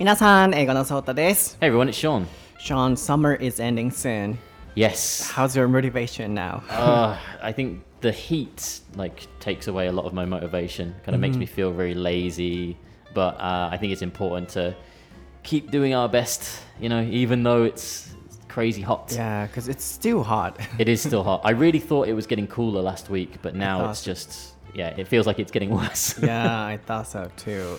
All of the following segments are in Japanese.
Minasan, Ego no Sota desu. Hey everyone, it's Sean. Sean, summer is ending soon. Yes. How's your motivation now? uh, I think the heat like takes away a lot of my motivation. Kind of mm-hmm. makes me feel very lazy. But uh, I think it's important to keep doing our best. You know, even though it's crazy hot. Yeah, because it's still hot. it is still hot. I really thought it was getting cooler last week, but now it's just yeah, it feels like it's getting worse. yeah, I thought so too.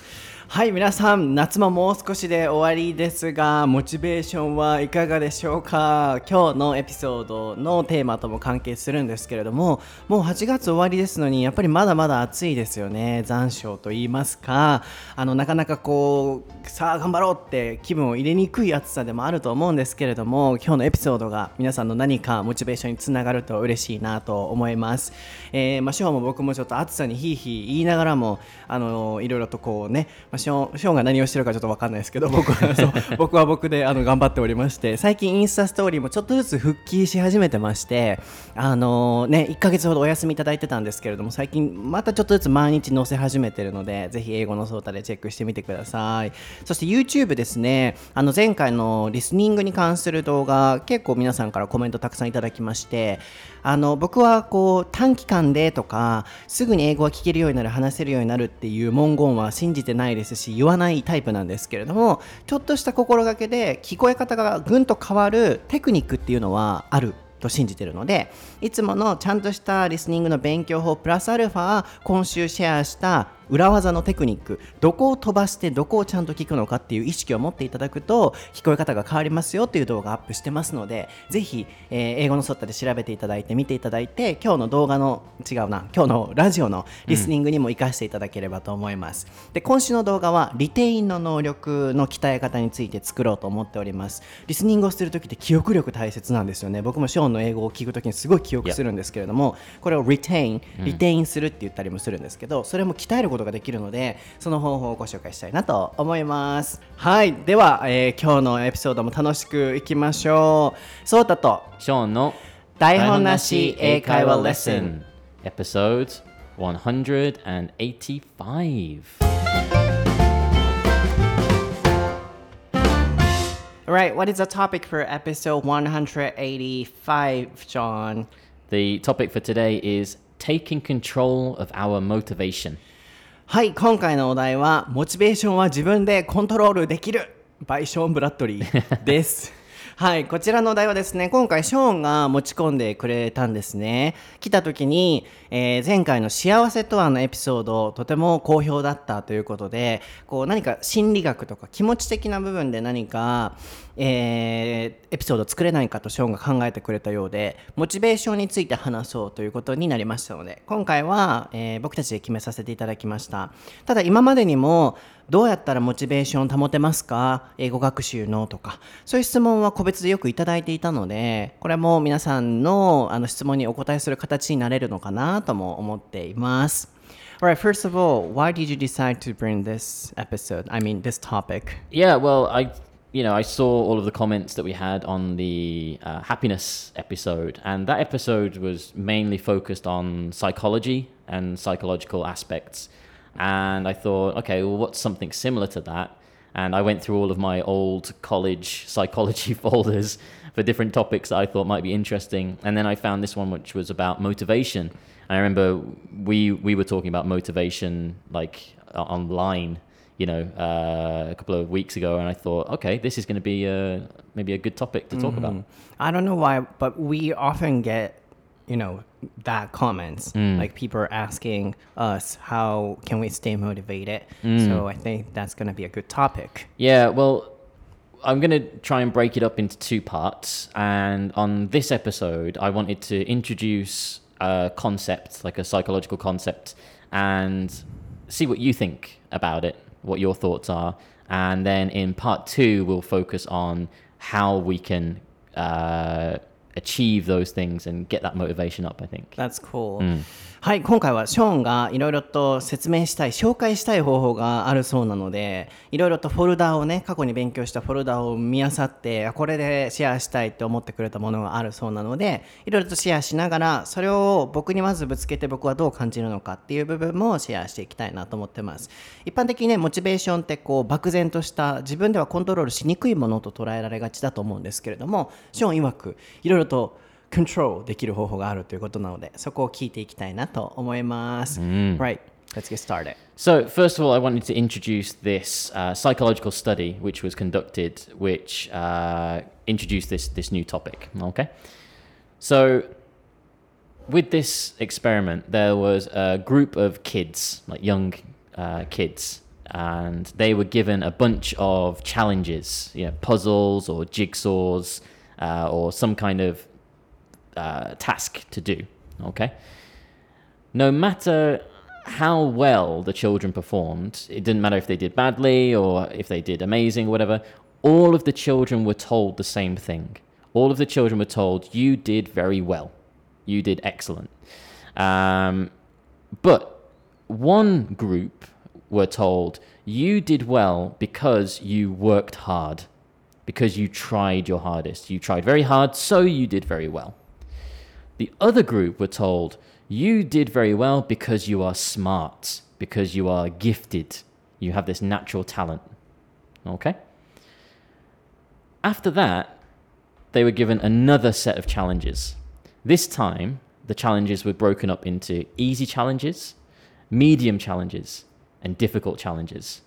はい皆さん夏ももう少しで終わりですがモチベーションはいかがでしょうか？今日のエピソードのテーマとも関係するんですけれどももう8月終わりですのにやっぱりまだまだ暑いですよね。残暑と言いますか。あのなかなかこうさあ頑張ろうって気分を入れにくい暑さでもあると思うんですけれども今日のエピソードが皆さんの何かモチベーションにつながると嬉しいなと思います、えー、まあ、も僕もちょっと暑さにヒーヒー言いながらもあのいろいろとこうね、まあショーショーンが何をしてるかちょっと分かんないですけど僕はそう 僕は僕であの頑張っておりまして最近インスタストーリーもちょっとずつ復帰し始めてましてあのー、ね1ヶ月ほどお休みいただいてたんですけれども最近またちょっとずつ毎日載せ始めてるのでぜひ英語のソータでチェックしてみてください。そして YouTube ですねあの前回のリスニングに関する動画結構皆さんからコメントたくさんいただきましてあの僕はこう短期間でとかすぐに英語が聞けるようになる話せるようになるっていう文言は信じてないですし言わないタイプなんですけれどもちょっとした心がけで聞こえ方がぐんと変わるテクニックっていうのはあると信じてるのでいつものちゃんとしたリスニングの勉強法プラスアルファ今週シェアした裏技のテクニックどこを飛ばしてどこをちゃんと聞くのかっていう意識を持っていただくと聞こえ方が変わりますよっていう動画アップしてますのでぜひ、えー、英語のソッタで調べていただいて見ていただいて今日の動画の違うな今日のラジオのリスニングにも活かしていただければと思います、うん、で今週の動画はリテインの能力の鍛え方について作ろうと思っております。リスニングをする時って記憶力大切なんですよね。僕もショーンの英語を聞く時にすごい記憶するんですけれどもこれをリテインリテインするって言ったりもするんですけどそれも鍛えることができるのでその方法をご紹介したいなと思いますはいでは、えー、今日のエピソードも楽しくいきましょうソータとショーンの台本なし英会話レッスンエピソード185 Right, what is the topic for episode 185, John? The topic for today is taking control of our motivation. はい、今回のお題は、モチベーションは自分でコントロールできる。バイショーン・ブラッドリーです。はい、こちらのお題はですね、今回ショーンが持ち込んでくれたんですね。来た時に、えー、前回の幸せとはのエピソード、とても好評だったということで、こう何か心理学とか気持ち的な部分で何か、えー、エピソード作れないかとショーンが考えてくれたようでモチベーションについて話そうということになりましたので今回は、えー、僕たちで決めさせていただきましたただ今までにもどうやったらモチベーション保てますか英語学習のとかそういう質問は個別でよくいただいていたのでこれも皆さんのあの質問にお答えする形になれるのかなとも思っています Alright, first of all, why did you decide to bring this episode? I mean, this topic? Yeah, well, I you know, I saw all of the comments that we had on the uh, happiness episode, and that episode was mainly focused on psychology and psychological aspects. And I thought, okay, well, what's something similar to that? And I went through all of my old college psychology folders for different topics that I thought might be interesting. And then I found this one, which was about motivation. And I remember we we were talking about motivation like online you know, uh, a couple of weeks ago, and I thought, okay, this is going to be a, maybe a good topic to talk mm-hmm. about. I don't know why, but we often get, you know, that comments mm. like people are asking us how can we stay motivated. Mm. So I think that's going to be a good topic. Yeah, well, I'm going to try and break it up into two parts. And on this episode, I wanted to introduce a concept, like a psychological concept, and see what you think about it what your thoughts are. And then in part two, we'll focus on how we can uh, achieve those things and get that motivation up, I think. That's cool. Mm. はい今回はショーンがいろいろと説明したい紹介したい方法があるそうなのでいろいろとフォルダをね過去に勉強したフォルダを見漁ってこれでシェアしたいって思ってくれたものがあるそうなのでいろいろとシェアしながらそれを僕にまずぶつけて僕はどう感じるのかっていう部分もシェアしていきたいなと思ってます。一般的にねモチベーションってこう漠然とした自分ではコントロールしにくいものと捉えられがちだと思うんですけれどもショーン曰くいろいろとcontrol できる方法があるということなのでそこを聞いていきたいなと思います。Right. Let's get started. So, first of all, I wanted to introduce this uh, psychological study which was conducted, which uh, introduced this, this new topic. Okay. So, with this experiment, there was a group of kids, like young uh, kids, and they were given a bunch of challenges, you know, puzzles or jigsaws uh, or some kind of uh, task to do. Okay. No matter how well the children performed, it didn't matter if they did badly or if they did amazing, or whatever. All of the children were told the same thing. All of the children were told, "You did very well. You did excellent." Um, but one group were told, "You did well because you worked hard." Because you tried your hardest. You tried very hard, so you did very well. The other group were told, You did very well because you are smart, because you are gifted, you have this natural talent. Okay? After that, they were given another set of challenges. This time, the challenges were broken up into easy challenges, medium challenges, and difficult challenges.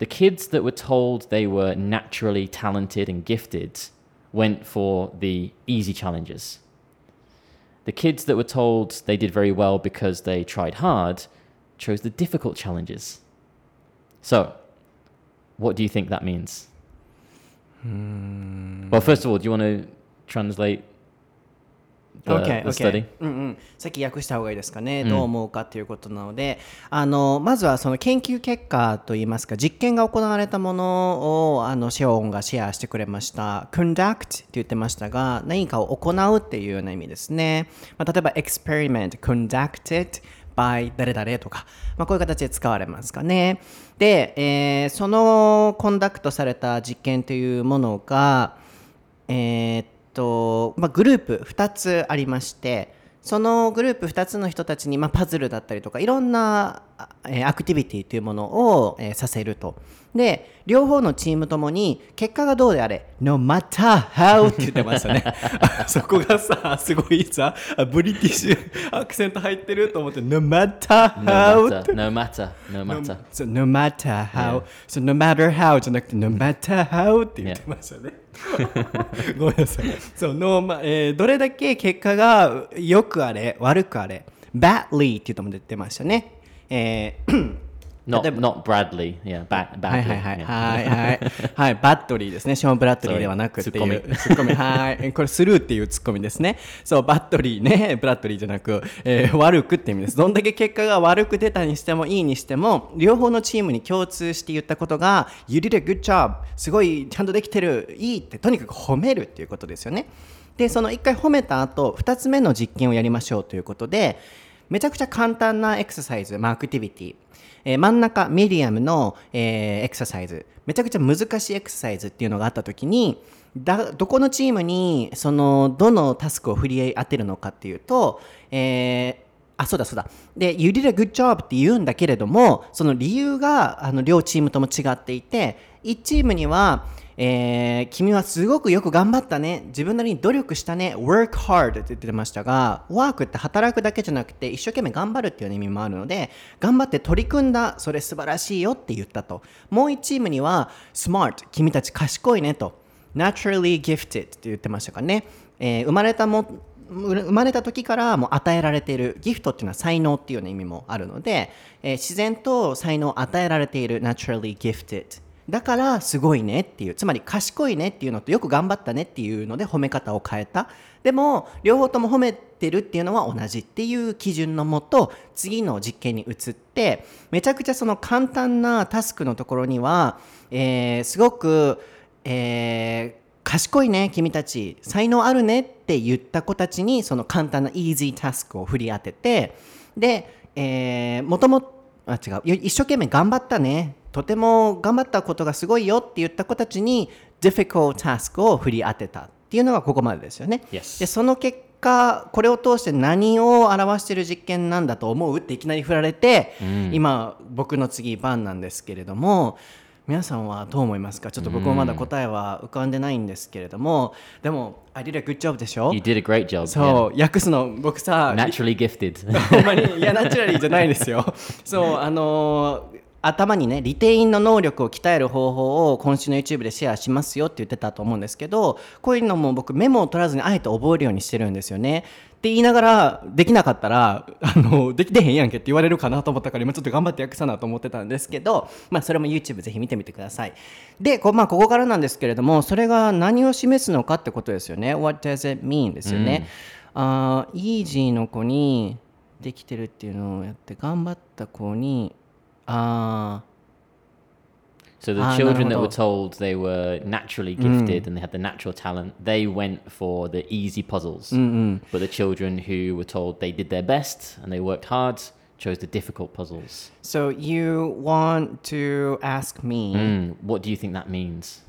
The kids that were told they were naturally talented and gifted went for the easy challenges. The kids that were told they did very well because they tried hard chose the difficult challenges. So, what do you think that means? Hmm. Well, first of all, do you want to translate the, okay, study? うんうん、さっき訳した方がいいですかね、どう思うかということなので、あのまずはその研究結果といいますか実験が行われたものをあのシェオンがシェアしてくれました。conduct って言ってましたが何かを行うっていうような意味ですね、まあ、例えば experiment conducted by 誰々とか、まあ、こういう形で使われますかね。で、えー、そのコンダクトされた実験というものがえー、とまあ、グループ2つありましてそのグループ2つの人たちに、まあ、パズルだったりとかいろんな、アクティビティというものを、えー、させると。で両方のチームともに結果がどうであれ No matter how って言ってましたね そこがさすごいさブリティッシュアクセント入ってると思って No matter how No matter No matter So no matter how. So no matter how じゃなくて No matter how って言ってましたね. ごめんなさいそうの、まえー、どれだけ結果が良くあれ悪くあれ badly って言っても出てましたねえー Not, not Bradley, yeah, ba- はいはいはい、はいはい。はい、バットリーですね、ショーン・ブラッドリーではなくっていう、ツッコミ、はい、これスルーっていうツッコミですね。そう、バットリーね、ブラッドリーじゃなく、えー、悪くって意味です。どんだけ結果が悪く出たにしてもいいにしても、両方のチームに共通して言ったことが、You did a good job! すごいちゃんとできてる、いいって、とにかく褒めるっていうことですよね。で、その1回褒めた後、2つ目の実験をやりましょうということで、めちゃくちゃ簡単なエクササイズ、まあ、アクティビティ。えー、真ん中、ミディアムの、えー、エクササイズ。めちゃくちゃ難しいエクササイズっていうのがあった時に、だどこのチームにそのどのタスクを振り当てるのかっていうと、えー、あ、そうだそうだ。で、You did a good job って言うんだけれども、その理由があの両チームとも違っていて、1チームには、えー、君はすごくよく頑張ったね。自分なりに努力したね。work hard って言ってましたが、work って働くだけじゃなくて、一生懸命頑張るっていう意味もあるので、頑張って取り組んだ。それ素晴らしいよって言ったと。もう1チームには、smart 君たち賢いねと。naturally gifted って言ってましたかね。えー、生まれたも生まれた時からもう与えられているギフトっていうのは才能っていう意味もあるので、えー、自然と才能を与えられている naturally gifted だからすごいねっていうつまり賢いねっていうのとよく頑張ったねっていうので褒め方を変えた。でも両方とも褒めてるっていうのは同じっていう基準のもと次の実験に移ってめちゃくちゃその簡単なタスクのところには、えー、すごく、えー賢いね君たち才能あるねって言った子たちにその簡単な easy タスクを振り当ててで、えー、もともあ違う一生懸命頑張ったねとても頑張ったことがすごいよって言った子たちに difficult task を振り当てたっていうのがここまでですよね。でその結果これを通して何を表している実験なんだと思うっていきなり振られて、今僕の次番なんですけれども皆さんはどう思いますか？ちょっと僕もまだ答えは浮かんでないんですけれども、でも I did a good job でしょ？You did a great job. そう、訳すの僕さ yeah. Naturally gifted. ほんまにいやナチュラリーじゃないですよそうあのー頭にねリテインの能力を鍛える方法を今週の YouTube でシェアしますよって言ってたと思うんですけどこういうのも僕メモを取らずにあえて覚えるようにしてるんですよね。って言いながらできなかったらあのできてへんやんけって言われるかなと思ったから今ちょっと頑張って訳さなと思ってたんですけどまあそれも YouTube ぜひ見てみてください。でこ,、まあ、ここからなんですけれどもそれが何を示すのかってことですよね。What does it mean ですよね、あーイージーの子にできてるっていうのをやって頑張った子に Ah. So the ah, children that were told they were naturally gifted mm. and they had the natural talent, they went for the easy puzzles. Mm-mm. But the children who were told they did their best and they worked hard chose the difficult puzzles. So you want to ask me Mm, What do you think that means?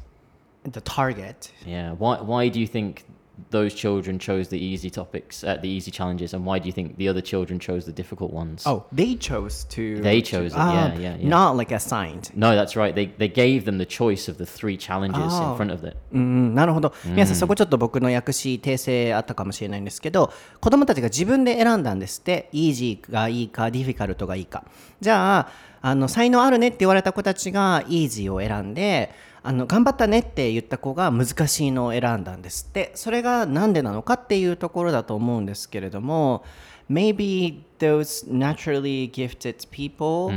the target? Yeah. Why, why do you think those children chose the easy topics, uh, the easy challenges, and why do you think the other children chose the difficult ones? oh they chose to They chose it, Ah, yeah, yeah, yeah. not like assigned No, that's right. They they gave them the choice of the three challenges Oh. in front of it. うん、なるほど。皆さん、そこちょっと僕の訳し訂正あったかもしれないんですけど、子供たちが自分で選んだんですって、イージーがいいか、ディフィカルトがいいか。じゃあ、あの才能あるねって言われた子たちがイージーを選んで、あの頑張ったねって言った子が難しいのを選んだんですって。それがなんでなのかっていうところだと思うんですけれども、maybe those naturally gifted people、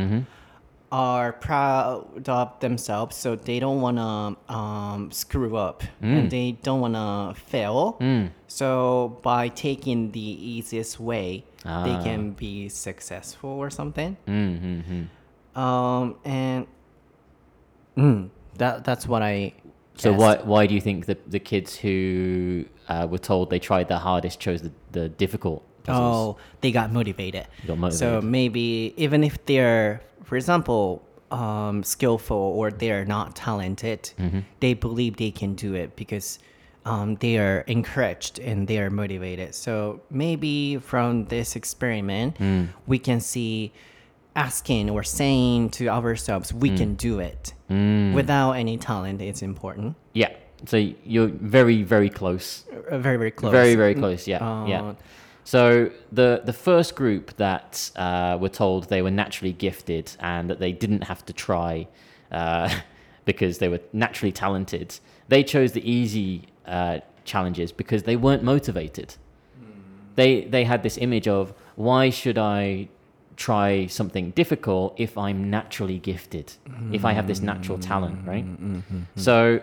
are proud of themselves, so they don't want to um, screw up and they don't want to fail. So by taking the easiest way, they Ah. can be successful or something. Mm-hmm. Um, and mm, that that's what I. So guessed. why why do you think the the kids who uh, were told they tried their hardest chose the, the difficult puzzles? Oh, they got motivated. Got motivated. So maybe even if they're, for example, um, skillful or they're not talented, Mm-hmm. they believe they can do it because um, they are encouraged and they are motivated. So maybe from this experiment, Mm. we can see asking or saying to ourselves, we Mm. can do it without any talent. It's important. Yeah. So you're very very close. Uh, Very, very close. Very very close. Yeah. Uh, yeah. So the the first group that uh, were told they were naturally gifted and that they didn't have to try uh, because they were naturally talented, they chose the easy uh, challenges because they weren't motivated. They they had this image of why should I try something difficult if I'm naturally gifted, if I have this natural talent, right? Mm, mm, mm, so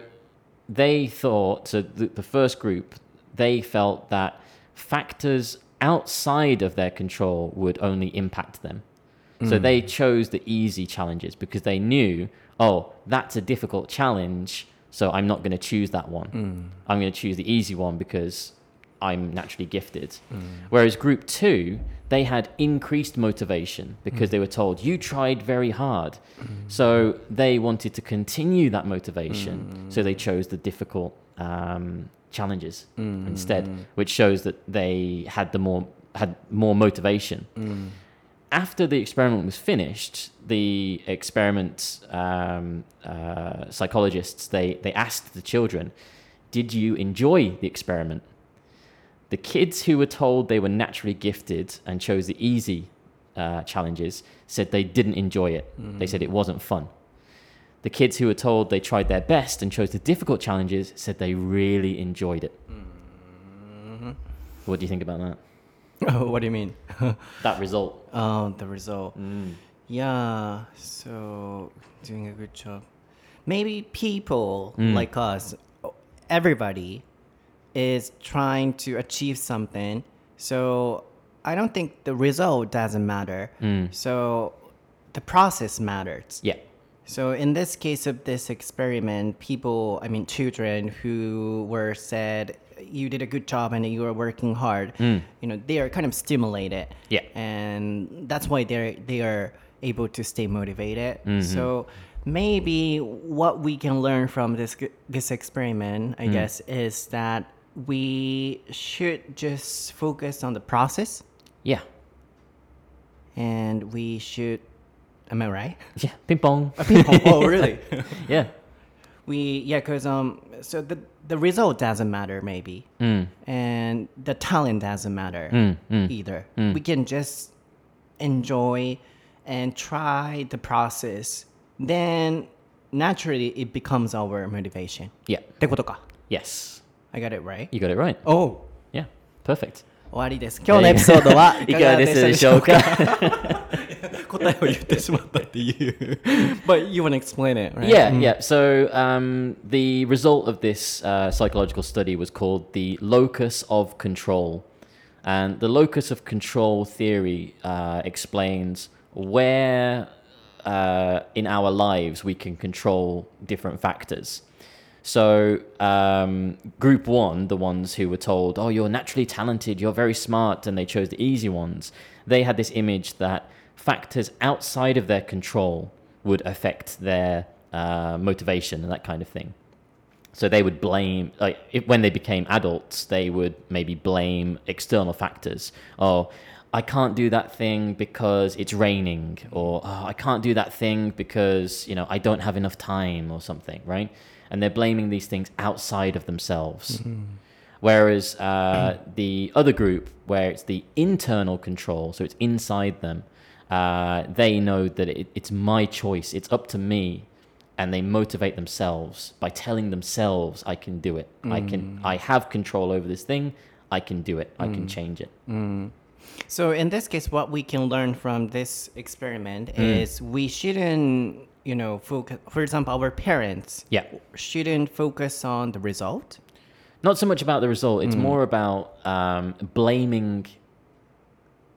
they thought, so the, the first group, they felt that factors outside of their control would only impact them. So they chose the easy challenges because they knew, oh, that's a difficult challenge, so I'm not going to choose that one. I'm going to choose the easy one because I'm naturally gifted. Whereas group two, they had increased motivation because they were told, you tried very hard. So they wanted to continue that motivation. So they chose the difficult um, challenges instead, which shows that they had the more had more motivation. After the experiment was finished, the experiment um, uh, psychologists they, they asked the children, "Did you enjoy the experiment?" The kids who were told they were naturally gifted and chose the easy uh, challenges said they didn't enjoy it. They said it wasn't fun. The kids who were told they tried their best and chose the difficult challenges said they really enjoyed it. What do you think about that? Oh, what do you mean? That result. Oh, the result. Mm. Yeah, so doing a good job. Maybe people Mm. like us, everybody is trying to achieve something. So I don't think the result doesn't matter. Mm. So the process matters. Yeah. So in this case of this experiment, people, I mean children who were said you did a good job and you are working hard, mm. you know, they are kind of stimulated. Yeah. And that's why they're they are able to stay motivated. Mm-hmm. So maybe what we can learn from this this experiment, I mm. guess, is that we should just focus on the process Yeah. and we should am I right? Yeah. Ping pong. oh really? yeah. we yeah because um so the the result doesn't matter maybe and the talent doesn't matter either we can just enjoy and try the process then naturally it becomes our motivation Yeah. ってことか Yes. I got it right You got it right. oh Yeah. Perfect. 終わりです今日のエピソードはいかがでしたでしょうか答えを言ってしまったっていう But you wanna explain it right? Yeah, yeah. So um, the result of this uh, psychological study was called the locus of control. And the locus of control theory uh, explains where uh, in our lives we can control different factors. So, um, group one, the ones who were told, oh, you're naturally talented, you're very smart, and they chose the easy ones, they had this image that factors outside of their control would affect their uh, motivation and that kind of thing. So they would blame, like, if, when they became adults, they would maybe blame external factors. Oh, I can't do that thing because it's raining, or oh, I can't do that thing because you know I don't have enough time, or something, right? And they're blaming these things outside of themselves. Whereas uh, the other group, where it's the internal control, so it's inside them, uh, they know that it, it's my choice, it's up to me, and they motivate themselves by telling themselves, "I can do it. I can. I have control over this thing. I can do it. I can change it." So in this case, what we can learn from this experiment is we shouldn't, you know, focus. For example, our parents Yeah. shouldn't focus on the result. Not so much about the result. It's more about um, blaming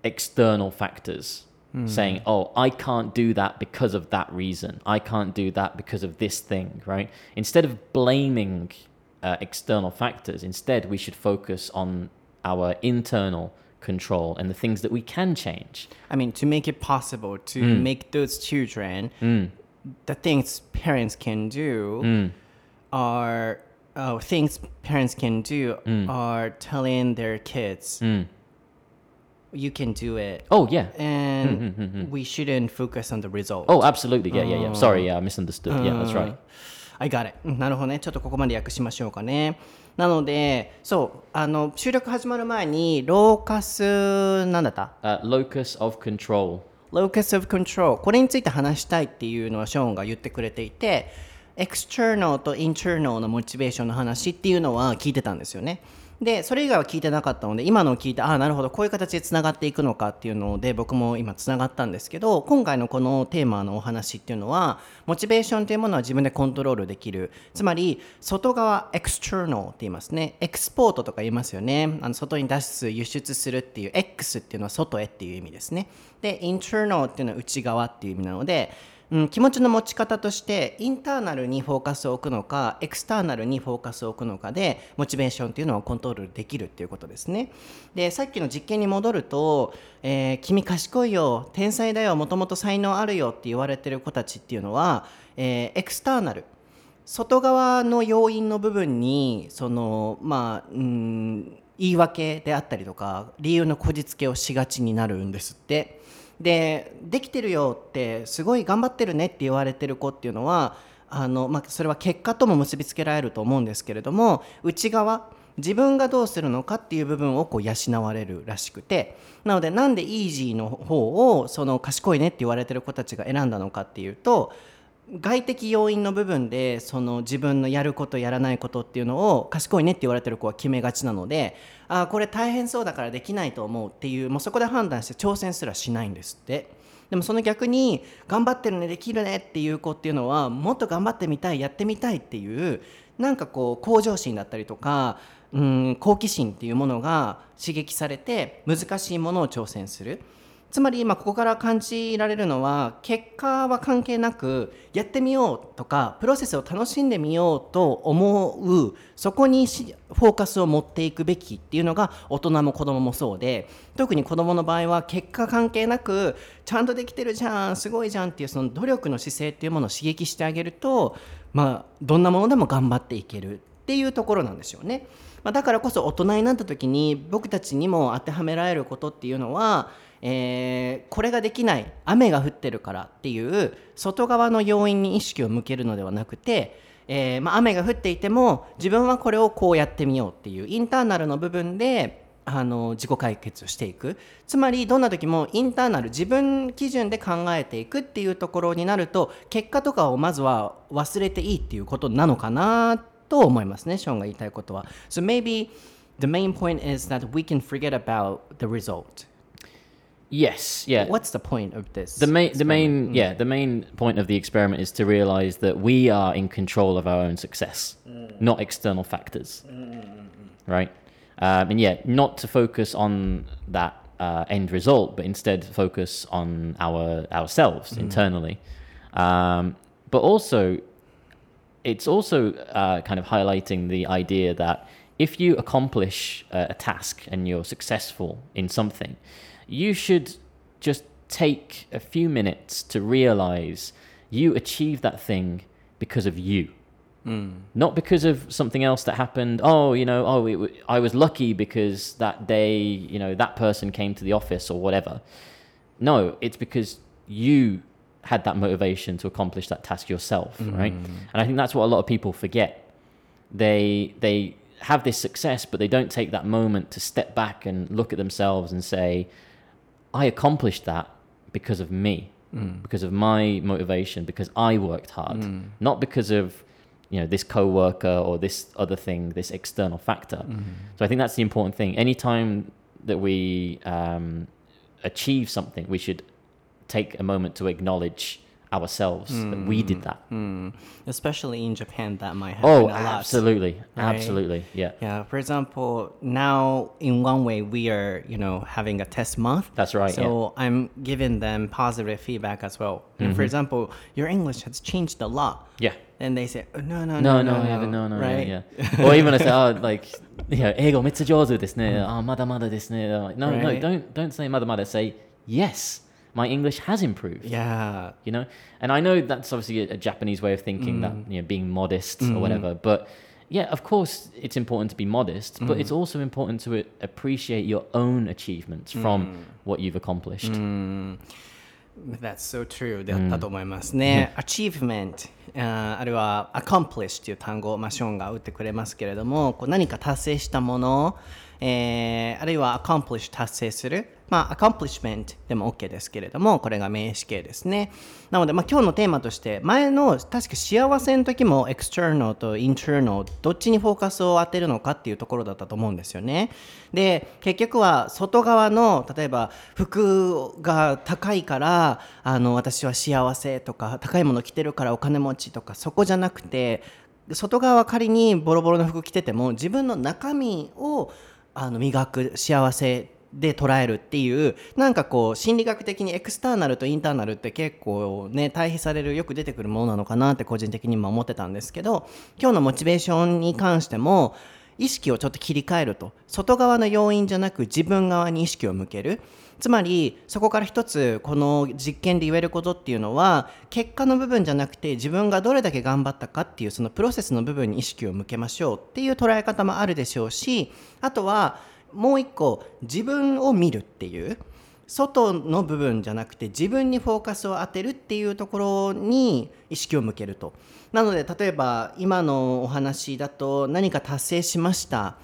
external factors, saying, "Oh, I can't do that because of that reason. I can't do that because of this thing." Right? Instead of blaming uh, external factors, instead we should focus on our internal control and the things that we can change. I mean, to make it possible to mm. make those children, mm. the things parents can do mm. are uh, things parents can do are telling their kids, you can do it. Oh yeah. And we shouldn't focus on the result. Oh, absolutely. Yeah, yeah, yeah. Sorry, oh. yeah, I misunderstood. Yeah, that's uh, right. I got it. うんなるほどね。ちょっとここまで訳しましょうかね。なので、そう、あの、収録始まる前に、ローカス、なんだった？Uh, locus of control. locus of control これについて話したいっていうのはショーンが言ってくれていて external と internal のモチベーションの話っていうのは聞いてたんですよねでそれ以外は聞いてなかったので今のを聞いてああなるほどこういう形でつながっていくのかっていうので僕も今つながったんですけど今回のこのテーマのお話っていうのはモチベーションというものは自分でコントロールできる。つまり外側 external って言いますね。エクスポートとか言いますよね。あの外に出す輸出するっていう X っていうのは外へっていう意味ですね。で internal っていうのは内側っていう意味なのでうん、気持ちの持ち方としてインターナルにフォーカスを置くのかエクスターナルにフォーカスを置くのかでモチベーションっていうのをコントロールできるっていうことですね。でさっきの実験に戻ると、えー君賢いよ天才だよもともと才能あるよって言われてる子たちっていうのは、えーエクスターナル。外側の要因の部分にそのまあうん言い訳であったりとか理由のこじつけをしがちになるんですって。でできてるよってすごい頑張ってるねって言われてる子っていうのはあの、まあ、それは結果とも結びつけられると思うんですけれども内側自分がどうするのかっていう部分をこう養われるらしくてなのでなんでイージーの方をその賢いねって言われてる子たちが選んだのかっていうと外的要因の部分でその自分のやることやらないことっていうのを賢いねって言われてる子は決めがちなのであこれ大変そうだからできないと思うっていうもうそこで判断して挑戦すらしないんですって。でもその逆に頑張ってるねできるねっていう子っていうのはもっと頑張ってみたいやってみたいっていうなんかこう向上心だったりとかうん好奇心っていうものが刺激されて難しいものを挑戦する。つまり今ここから感じられるのは結果は関係なくやってみようとかプロセスを楽しんでみようと思うそこにフォーカスを持っていくべきっていうのが大人も子供もそうで特に子供の場合は結果関係なくちゃんとできてるじゃんすごいじゃんっていうその努力の姿勢っていうものを刺激してあげるとまあどんなものでも頑張っていけるっていうところなんですよね。ま、だからこそ大人になった時に僕たちにも当てはめられることっていうのはえー、これができない雨が降ってるからっていう外側の要因に意識を向けるのではなくて、えー、まあ、雨が降っていても自分はこれをこうやってみようっていうインターナルの部分であの自己解決をしていくつまりどんな時もインターナル自分基準で考えていくっていうところになると結果とかをまずは忘れていいっていうことなのかなと思いますねショーンが言いたいことは。So maybe the main point is that we can forget about the result. Yes, yeah. What's the point of this? The main, the main, yeah, the main point of the experiment is to realize that we are in control of our own success, mm. not external factors, mm. right? Um, and yeah, not to focus on that uh, end result, but instead focus on our ourselves mm. internally. Um, but also, it's also uh, kind of highlighting the idea that if you accomplish a task and you're successful in something, you should just take a few minutes to realize you achieved that thing because of you. Mm. Not because of something else that happened. Oh, you know, oh, it, I was lucky because that day, you know, that person came to the office or whatever. No, it's because you had that motivation to accomplish that task yourself, mm. right? And I think that's what a lot of people forget. They they have this success, but they don't take that moment to step back and look at themselves and say, I accomplished that because of me, mm. because of my motivation, because I worked hard, mm. not because of you know this coworker or this other thing, this external factor. Mm. So I think that's the important thing. Anytime that we um, achieve something, we should take a moment to acknowledge ourselves mm, that we did that. Mm. Especially in Japan, that might happen. Oh, absolutely, lot, right? absolutely, yeah. Yeah. For example, now in one way we are, you know, having a test month. That's right. So yeah. I'm giving them positive feedback as well. Mm-hmm. for example, your English has changed a lot. Yeah. And they say, oh, no, no, no, no, no, no, no, no, right? yeah. yeah. or even I say, oh, like, yeah, ego, mitsujozu, this, ne, oh, mother, mother this, ne. Like, no, right? no, don't, don't say mother, mother. say yes my English has improved. Yeah. You know? And I know that's obviously a, a Japanese way of thinking mm. that, you know, being modest mm. or whatever. But yeah, of course, it's important to be modest, mm. but it's also important to appreciate your own achievements from mm. what you've accomplished. Mm. That's so true であったと思いますね。Mm. achievement あるいは accomplish という単語を、まあ、ショーンが打ってくれますけれどもこう何か達成したもの、 えー、あるいは accomplish 達成するまあ、accomplishment でも OK ですけれども、これが名詞形ですね。なので、まあ、今日のテーマとして、前の確か幸せの時も external と internal どっちにフォーカスを当てるのかっていうところだったと思うんですよね。で、結局は外側の、例えば服が高いから、あの、私は幸せとか、高いもの着てるからお金持ちとか、そこじゃなくて、外側は仮にボロボロの服着てても、自分の中身をあの磨く幸せで捉えるっていうなんかこう心理学的にエクスターナルとインターナルって結構ね対比されるよく出てくるものなのかなって個人的にも思ってたんですけど今日のモチベーションに関しても意識をちょっと切り替えると。外側の要因じゃなく自分側に意識を向ける。つまりそこから一つこの実験で言えることっていうのは結果の部分じゃなくて自分がどれだけ頑張ったかっていうそのプロセスの部分に意識を向けましょうっていう捉え方もあるでしょうしあとはもう一個自分を見るっていう外の部分じゃなくて自分にフォーカスを当てるっていうところに意識を向けると。なので例えば今のお話だと何か達成しました。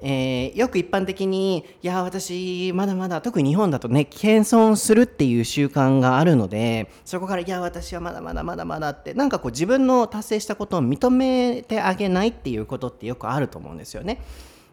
えー、よく一般的にいや私まだまだ特に日本だとね謙遜するっていう習慣があるのでそこからいや私はまだまだまだまだってなんかこう自分の達成したことを認めてあげないっていうことってよくあると思うんですよね。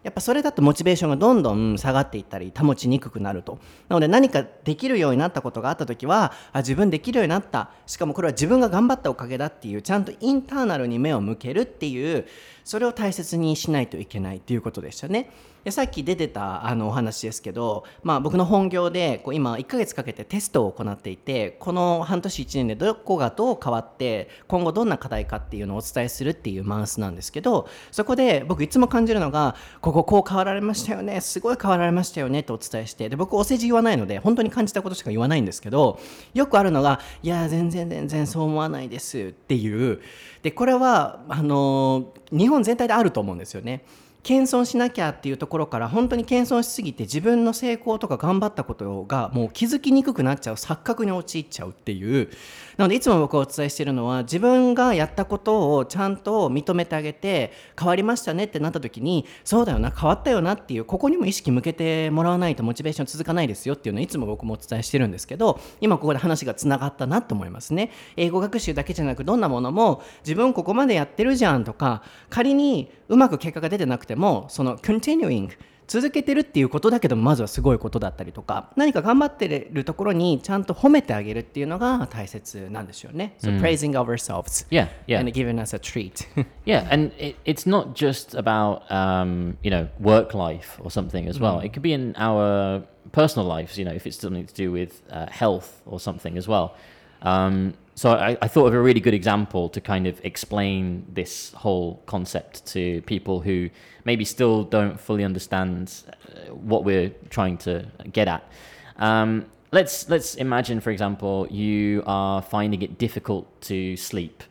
やっぱそれだとモチベーションがどんどん下がっていったり保ちにくくなるとなので何かできるようになったことがあった時はあ自分できるようになったしかもこれは自分が頑張ったおかげだっていうちゃんとインターナルに目を向けるっていうそれを大切にしないといけないっていうことでしたね。でさっき出てたあのお話ですけど、まあ、僕の本業でこう今1ヶ月かけてテストを行っていてこの半年1年でどこがどう変わって今後どんな課題かっていうのをお伝えするっていうマウスなんですけどそこで僕いつも感じるのがこここう変わられましたよねすごい変わられましたよねってお伝えしてで僕お世辞言わないので本当に感じたことしか言わないんですけどよくあるのがいや全然全然そう思わないですっていうでこれはあの日本全体であると思うんですよね。謙遜しなきゃっていうところから本当に謙遜しすぎて自分の成功とか頑張ったことがもう気づきにくくなっちゃう錯覚に陥っちゃうっていうなのでいつも僕がお伝えしているのは自分がやったことをちゃんと認めてあげて変わりましたねってなった時にそうだよな変わったよなっていうここにも意識向けてもらわないとモチベーション続かないですよっていうのをいつも僕もお伝えしてるんですけど今ここで話がつながったなと思いますね。英語学習だけじゃなくどんなものも自分ここまでやってるじゃんとか仮にうまく結果が出てなくてもその continuing 続けてるっていうことだけどもまずはすごいことだったりとか何か頑張ってるところにちゃんと褒めてあげるっていうのが大切なんでしょうね。So、praising ourselves Yeah, yeah. and giving us a treat. Yeah, and it, it's not just about um, you know work life or something as well. It could be in our personal lives. You know, if it's something to do with uh, health or something as well. Um, so I, I thought of a really good example to kind of explain this whole concept to people who maybe still don't fully understand uh, what we're trying to get at. Um, let's let's imagine, for example, you are finding it difficult to sleep.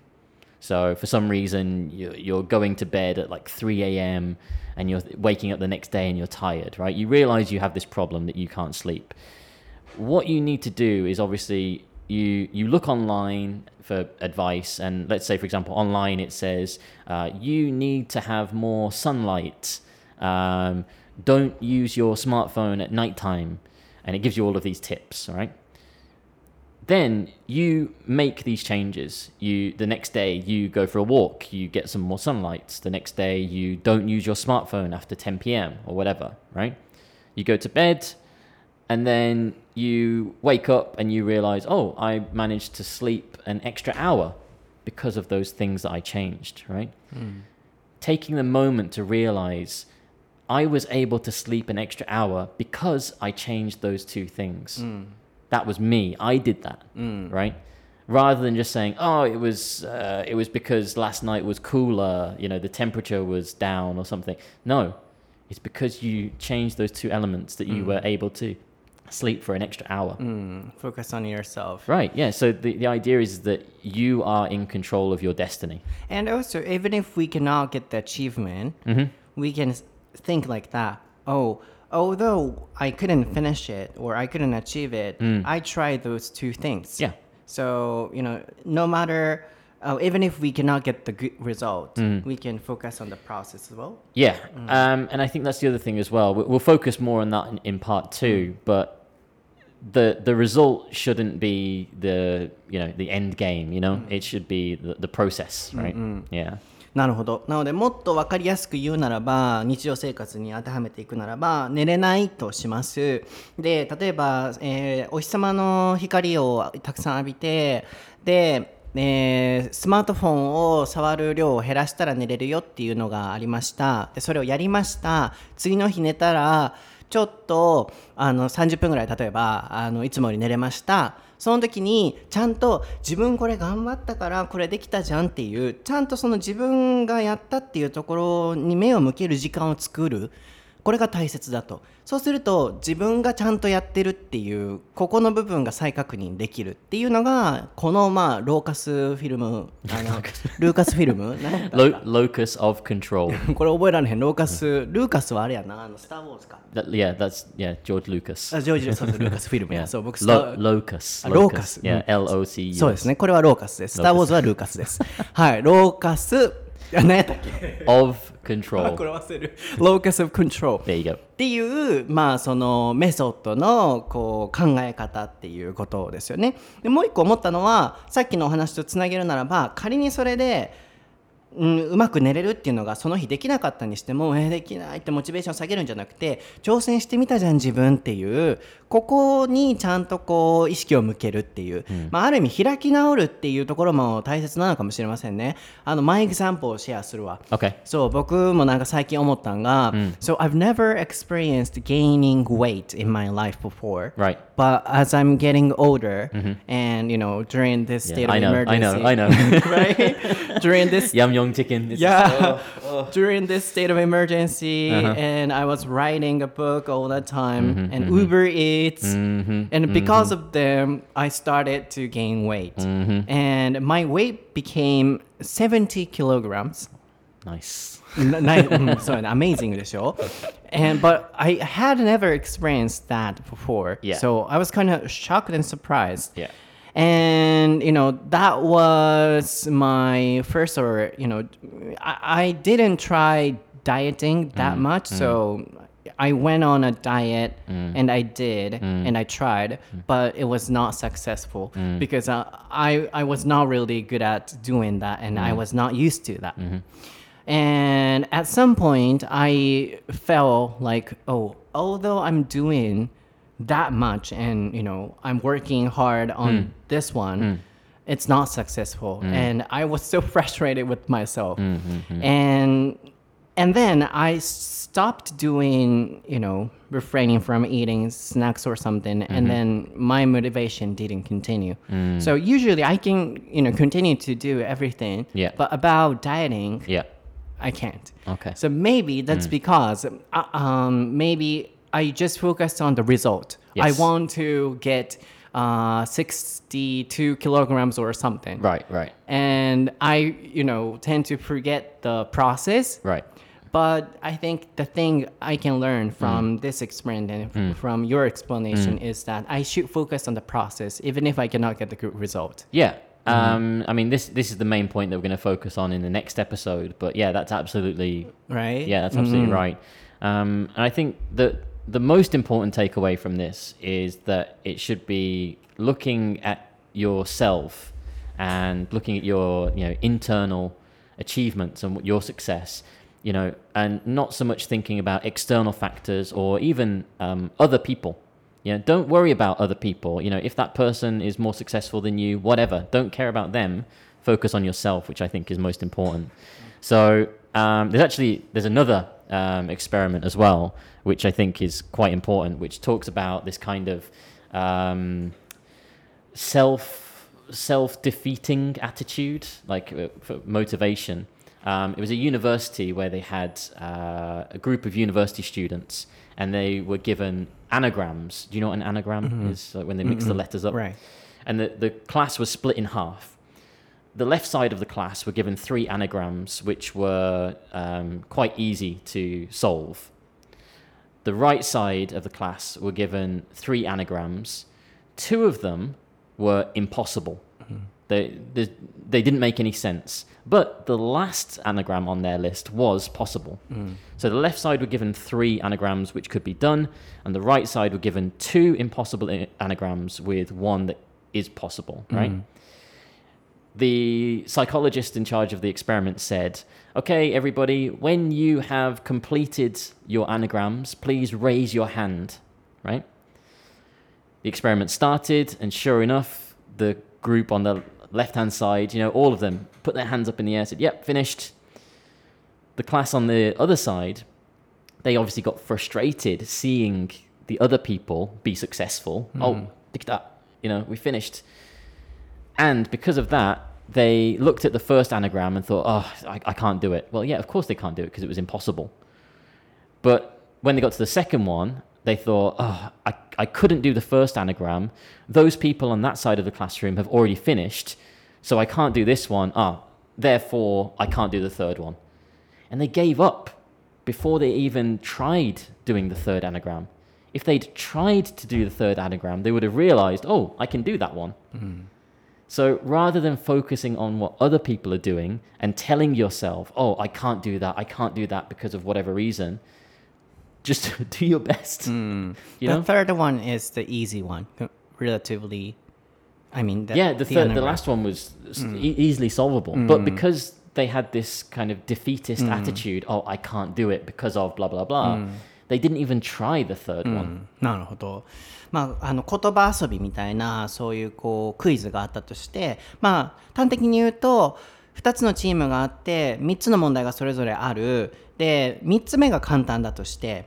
So for some reason you're going to bed at like 3 a.m. and you're waking up the next day and you're tired, right? You realize you have this problem that you can't sleep. What you need to do is obviously you you look online for advice, and let's say for example online it says uh, you need to have more sunlight. Um, don't use your smartphone at nighttime, and it gives you all of these tips. Right then you make these changes you the next day you go for a walk you get some more sunlight the next day you don't use your smartphone after 10 p.m or whatever right you go to bed and then you wake up and you realize oh i managed to sleep an extra hour because of those things that i changed right hmm. taking the moment to realize i was able to sleep an extra hour because i changed those two things hmm. that was me. I did that, hmm. right? Rather than just saying, "Oh, it was uh, it was because last night was cooler, you know, the temperature was down or something." No, it's because you changed those two elements that you were able to sleep for an extra hour. Hmm, focus on yourself. Right? Yeah. So the the idea is that you are in control of your destiny. And also, even if we cannot get the achievement, mm-hmm. we can think like that. Oh, although I couldn't finish it or I couldn't achieve it, hmm. I tried those two things. Yeah. So, you know, no matter, uh, even if we cannot get the good result, mm-hmm. we can focus on the process as well. Yeah, mm. um, and I think that's the other thing as well. We- We'll focus more on that in, in part two, mm. but the the result shouldn't be the you know the end game. You know, it should be the, the process, right? Yeah. なるほど。なので、もっと分かりやすく言うならば、日常生活に当てはめていくならば、寝れないとします。で、例えば、えーお日様の光をたくさん浴びて、で、えースマートフォンを触る量を減らしたら寝れるよっていうのがありました。で、それをやりました。次の日寝たら、ちょっとあの30分ぐらい例えばあのいつもより寝れました。その時にちゃんと自分これ頑張ったからこれできたじゃんっていうちゃんとその自分がやったっていうところに目を向ける時間を作る。これが大切だと。そうすると自分がちゃんとやってるっていうここの部分が再確認できるっていうのがこのまあローカスフィルムあの ルーカスフィルム？何やった Lo- locus of control. これ覚えられへん。ローカスルーカスはあれやな。あのスター・ウォーズか。That, yeah, that's yeah, George Lucas. あジョージ・そうそう ルーカスフィルム。や Yeah. そう僕スター locus. あローカス Yeah, うん L O C U. そうですね。これはローカスです。スター・ウォーズはルーカスです。はい。ローカス。あ何やったっけ？Of あ control. これ忘れるローカス・オブ・コントロール There you go. っていうまあそのメソッドのこう考え方っていうことですよねでもう一個思ったのはさっきのお話とつなげるならば仮にそれでうん、うまく寝れるっていうのがその日できなかったにしても、えーできないってモチベーション下げるんじゃなくて挑戦してみたじゃん自分っていうここにちゃんとこう意識を向けるっていう、まあ、ある意味開き直るっていうところも大切なのかもしれませんねあのマイエグザンプをシェアするわ Okay. そう僕もなんか最近思ったんが、So I've never experienced gaining weight in my life before Right. but as I'm getting older and you know during this Yeah, state I of know, I emergency know, I know. right during this Yum chicken. Yeah just- during this state of emergency Uh-huh. and i was writing a book all the time Mm-hmm, and uber eats Mhm, and because of them i started to gain weight Mm-hmm. and my weight became 70 kilograms Nice. なない、うん、そうね、amazing でしょ And but I had never experienced that before. Yeah. So I was kind of shocked and surprised. Yeah. And you know that was my first, or you know, I, I didn't try dieting that much, so I went on a diet mm. and I did mm. and I tried, mm. but it was not successful because uh, I I was not really good at doing that, and I was not used to that. Mm-hmm. And at some point, I felt like, oh, although I'm doing that much and, you know, I'm working hard on this one, it's not successful. And I was so frustrated with myself. Mm-hmm. And and then I stopped doing, you know, refraining from eating snacks or something, and then my motivation didn't continue. So usually I can, you know, continue to do everything. Yeah. But about dieting, Yeah. I can't. Okay. So maybe that's because uh, um, maybe I just focused on the result. Yes. I want to get uh, 62 kilograms or something. Right, right, And I, you know, tend to forget the process. right. But I think the thing I can learn Mm. from this experiment and from your explanation is that I should focus on the process, even if I cannot get the good result. Yeah. Um, I mean, this this is the main point that we're going to focus on in the next episode. But yeah, that's absolutely Right? Yeah, that's absolutely right. Um, and I think that the most important takeaway from this is that it should be looking at yourself and looking at your you know internal achievements and your success you know and not so much thinking about external factors or even um, other people. You know don't worry about other people. You know if that person is more successful than you whatever. Don't care about them. Focus on yourself which i think is most important. So um, there's actually there's another um, experiment as well, which I think is quite important, which talks about this kind of um, self self defeating attitude, like uh, for motivation. Um, it was a university where they had uh, a group of university students, and they were given anagrams. Do you know what an anagram is? Like when they mix the letters up, Right. and the, the class was split in half. The left side of the class were given three anagrams, which were um, quite easy to solve. The right side of the class were given three anagrams. Two of them were impossible. They, they, they didn't make any sense. But the last anagram on their list was possible. Mm. So the left side were given three anagrams which could be done, and the right side were given two impossible anagrams with one that is possible, mm. right? the psychologist in charge of the experiment said, Okay, everybody, when you have completed your anagrams, please raise your hand, right? The experiment started, and sure enough, the group on the left hand side, you know, all of them put their hands up in the air, said, Yep, finished. The class on the other side, they obviously got frustrated seeing the other people be successful. Hmm. Oh, look at that, you know, we finished. And because of that, they looked at the first anagram and thought, oh, I, I can't do it. Well, yeah, of course they can't do it because it was impossible. But when they got to the second one, they thought, oh, I, I couldn't do the first anagram. Those people on that side of the classroom have already finished, so I can't do this one. Ah, therefore, I can't do the third one. And they gave up before they even tried doing the third anagram. If they'd tried to do the third anagram, they would have realized, oh, I can do that one. So rather than focusing on what other people are doing and telling yourself, oh, I can't do that, I can't do that because of whatever reason, just do your best. You the know? third one is the easy one, relatively. I mean, the, yeah, the, third, the last one was s- e- easily solvable. But because they had this kind of defeatist attitude, oh, I can't do it because of blah, blah, blah, they didn't even try the third one. なるほど。まあ、あの言葉遊びみたいなそういうこうクイズがあったとして、まあ、端的に言うと2つのチームがあって3つの問題がそれぞれあるで3つ目が簡単だとして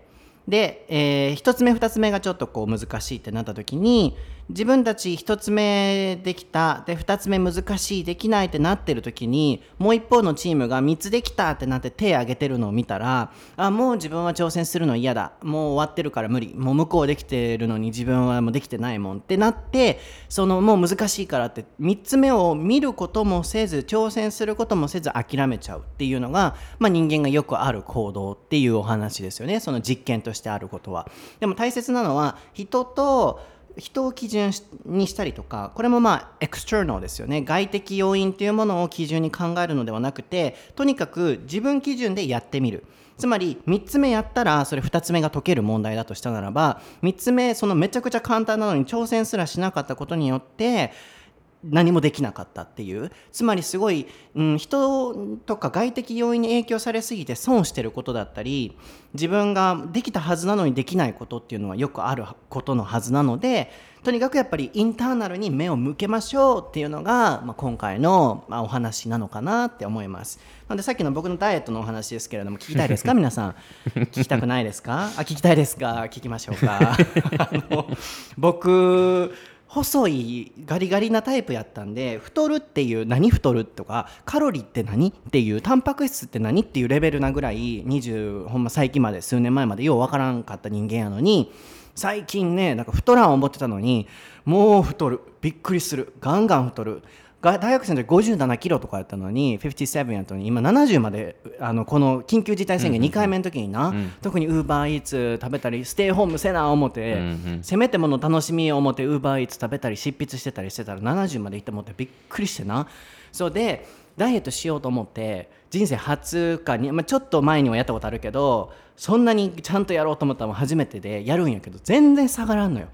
で、え1つ目2つ目がちょっとこう難しいってなった時に自分たち1つ目できたで2つ目難しいできないってなってる時にもう一方のチームが3つできたってなって手挙げてるのを見たらあもう自分は挑戦するの嫌だもう終わってるから無理もう向こうできてるのに自分はもうできてないもんってなってそのもう難しいからって3つ目を見ることもせず挑戦することもせず諦めちゃうっていうのが、まあ、人間がよくある行動っていうお話ですよねその実験としてあることは。でも大切なのは人と人を基準にしたりとかこれもまあエクスターナルですよね。外的要因というものを基準に考えるのではなくてとにかく自分基準でやってみる。つまり3つ目やったらそれ2つ目が解ける問題だとしたならば3つ目そのめちゃくちゃ簡単なのに挑戦すらしなかったことによって何もできなかったっていう。つまりすごい、うん、人とか外的要因に影響されすぎて損してることだったり自分ができたはずなのにできないことっていうのはよくあることのはずなのでとにかくやっぱりインターナルに目を向けましょうっていうのが、まあ、今回の、まあ、お話なのかなって思います。なのでさっきの僕のダイエットのお話ですけれども聞きたいですか？皆さん。聞きたくないですか？あ聞きたいですか聞きましょうか。僕細いガリガリなタイプやったんで太るっていう何太るとかカロリーって何っていうタンパク質って何っていうレベルなぐらい20ほんま最近まで数年前までようわからんかった人間やのに最近ねなんか太らん思ってたのにもう太る。びっくりする。ガンガン太る。大学生の時57キロとかやったのに57やったのに今70まであのこの緊急事態宣言2回目の時にな、特にウーバーイーツ食べたりステイホームせな思って、せめてもの楽しみを思ってウーバーイーツ食べたり執筆してたりしてたら70まで行って思ってびっくりしてな。そうでダイエットしようと思って人生初かに、まあ、ちょっと前にはやったことあるけどそんなにちゃんとやろうと思ったら初めてでやるんやけど全然下がらんのよ。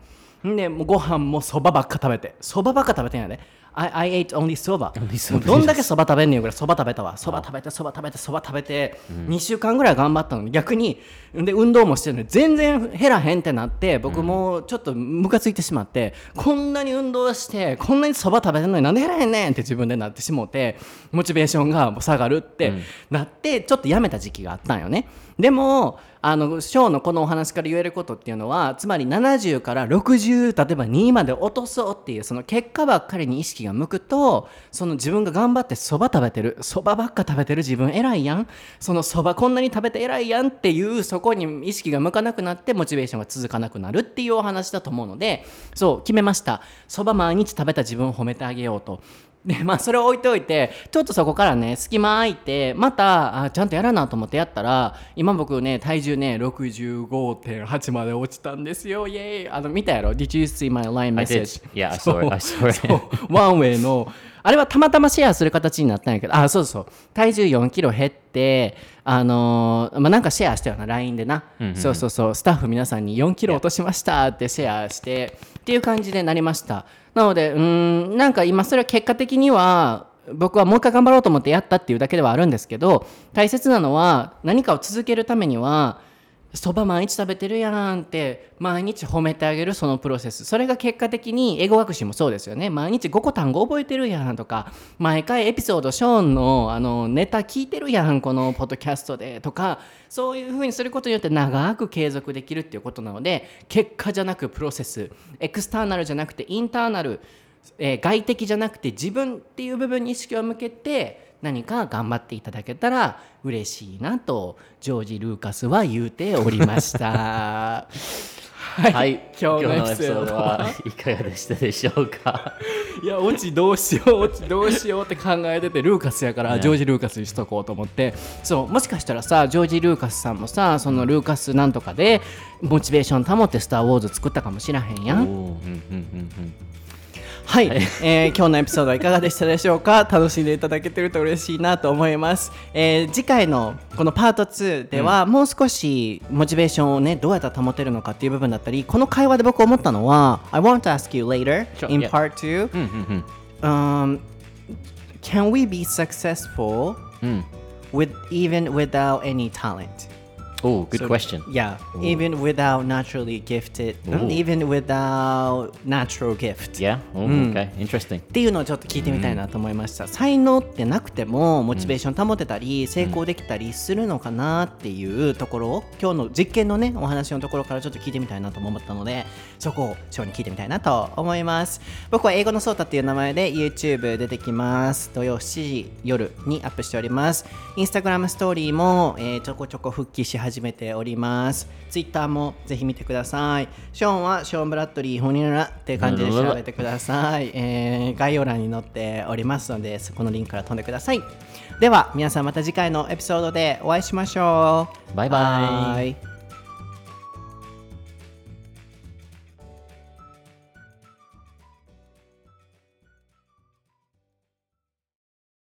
んでもうご飯もそばばっか食べてそばばっか食べてんやで I, I ate only そば どんだけそば食べんねんぐらいそば食べたわ。そば食べてそば食べてそば食べて2週間ぐらい頑張ったの。に逆にで運動もしてるの。に全然減らへんってなって僕もうちょっとムカついてしまってこんなに運動してこんなにそば食べてんのになんで減らへんねんって自分でなってしもてモチベーションが下がるってなってちょっとやめた時期があったんよね。でもあのショーのこのお話から言えることっていうのはつまり70から60例えば2まで落とそうっていうその結果ばっかりに意識が向くとその自分が頑張ってそば食べてるそばばっか食べてる自分偉いやん。そのそばこんなに食べて偉いやんっていうそこに意識が向かなくなってモチベーションが続かなくなるっていうお話だと思うのでそう決めました。そば毎日食べた自分を褒めてあげようと。でまあそれを置いておいてちょっとそこからね隙間空いてまたあちゃんとやらなと思ってやったら今僕ね体重ね65.8まで落ちたんですよイエーイあの見たやろ？Did you see my line I did. message? Yeah, I saw it. I saw it. そうワンウェイのあれはたまたまシェアする形になったんやけどあそうそう体重4キロ減ってあのーまあ、なんかシェアしたよな LINE でな、そうそうそう。スタッフ皆さんに4キロ落としましたってシェアしてっていう感じでなりました。なのでうーんなんか今それは結果的には僕はもう一回頑張ろうと思ってやったっていうだけではあるんですけど大切なのは何かを続けるためにはそば毎日食べてるやんって毎日褒めてあげるそのプロセス。それが結果的に英語学習もそうですよね。毎日5個単語覚えてるやんとか毎回エピソードショーンのあのネタ聞いてるやんこのポッドキャストでとかそういうふうにすることによって長く継続できるっていうことなので結果じゃなくプロセスエクスターナルじゃなくてインターナルえー外的じゃなくて自分っていう部分に意識を向けて何か頑張っていただけたら嬉しいなとジョージ・ルーカスは言うておりました。はい、はい、今日のエピソードは。はいかがでしたでしょうか？いやオチどうしようオチどうしようって考えててルーカスやからね。ジョージ・ルーカスにしとこうと思って。そうもしかしたらさジョージ・ルーカスさんもさそのルーカスなんとかでモチベーション保って「スター・ウォーズ」作ったかもしらへんやん。はい、えー今日のエピソードはいかがでしたでしょうか？楽しんでいただけてると嬉しいなと思います、えー次回のこのパート2では、もう少しモチベーションをねどうやったら保てるのかっていう部分だったりこの会話で僕思ったのは I want to ask you later in part 2、うんうん um, can we be successful with even without any talent? Oh, good question. Yeah, even without naturally gifted, Ooh. even without natural gift. Yeah. Oh, okay. Interesting. っていうのをちょっと聞いてみたいなと思いました、才能ってなくてもモチベーション保てたり、成功できたりするのかなっていうところを今日の実験のねお話のところからちょっと聞いてみたいなと思ったのでそこをショーに聞いてみたいなと思います。僕は英語のソータっていう名前で YouTube 出てきます。土曜7時夜にアップしております。Instagram ストーリーも、えーちょこちょこ復帰し始めております。Twitter もぜひ見てください。ショーンはショーン・ブラッドリーホニララって感じで調べてください、えー概要欄に載っておりますのでそこのリンクから飛んでください。では皆さんまた次回のエピソードでお会いしましょう。バイバイ。イ